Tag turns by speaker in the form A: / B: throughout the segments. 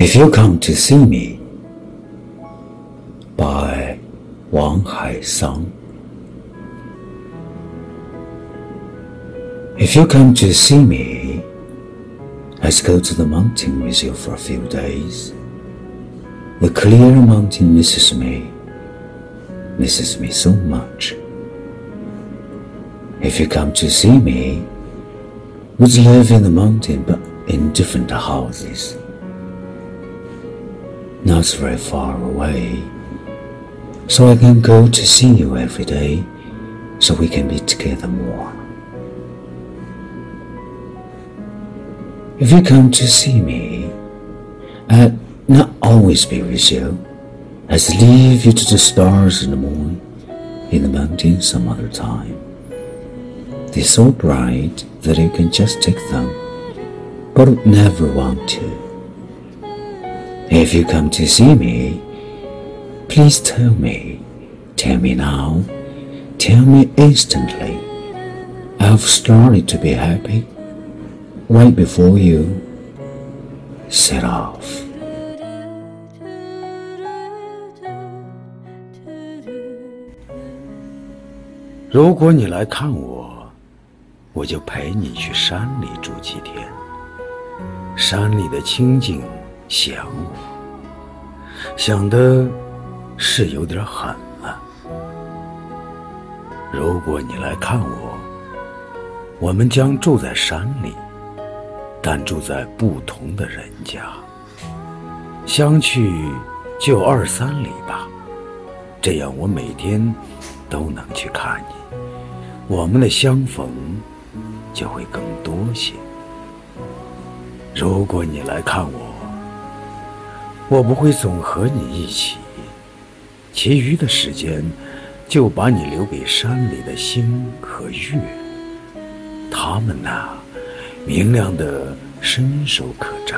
A: If You Come to See Me by Wang Hai Haisang. If you come to see me, let's go to the mountain with you for a few days. The clear mountain misses me, misses me so much. If you come to see me, we live in the mountain but in different houses not very far away. So I can go to see you every day, so we can be together more. If you come to see me, I'll not always be with you. I'll leave you to the stars in the moon, in the mountains some other time. They're so bright that you can just take them, but never want to. If you come to see me, please tell me, tell me now, tell me instantly. I've started to be happy right before you set off.
B: 如果你来看我，我就陪你去山里住几天。山里的清静。 想我，想的是有点狠了。如果你来看我，我们将住在山里，但住在不同的人家。相去就二三里吧，这样我每天都能去看你，我们的相逢就会更多些。如果你来看我，我不会总和你一起，其余的时间就把你留给山里的星和月。他们呐，明亮的伸手可摘，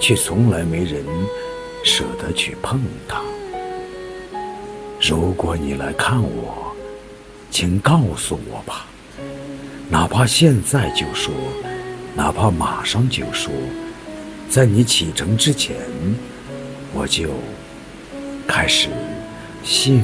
B: 却从来没人舍得去碰它。如果你来看我，请告诉我吧，哪怕现在就说，哪怕马上就说。在你启程之前，我就开始信。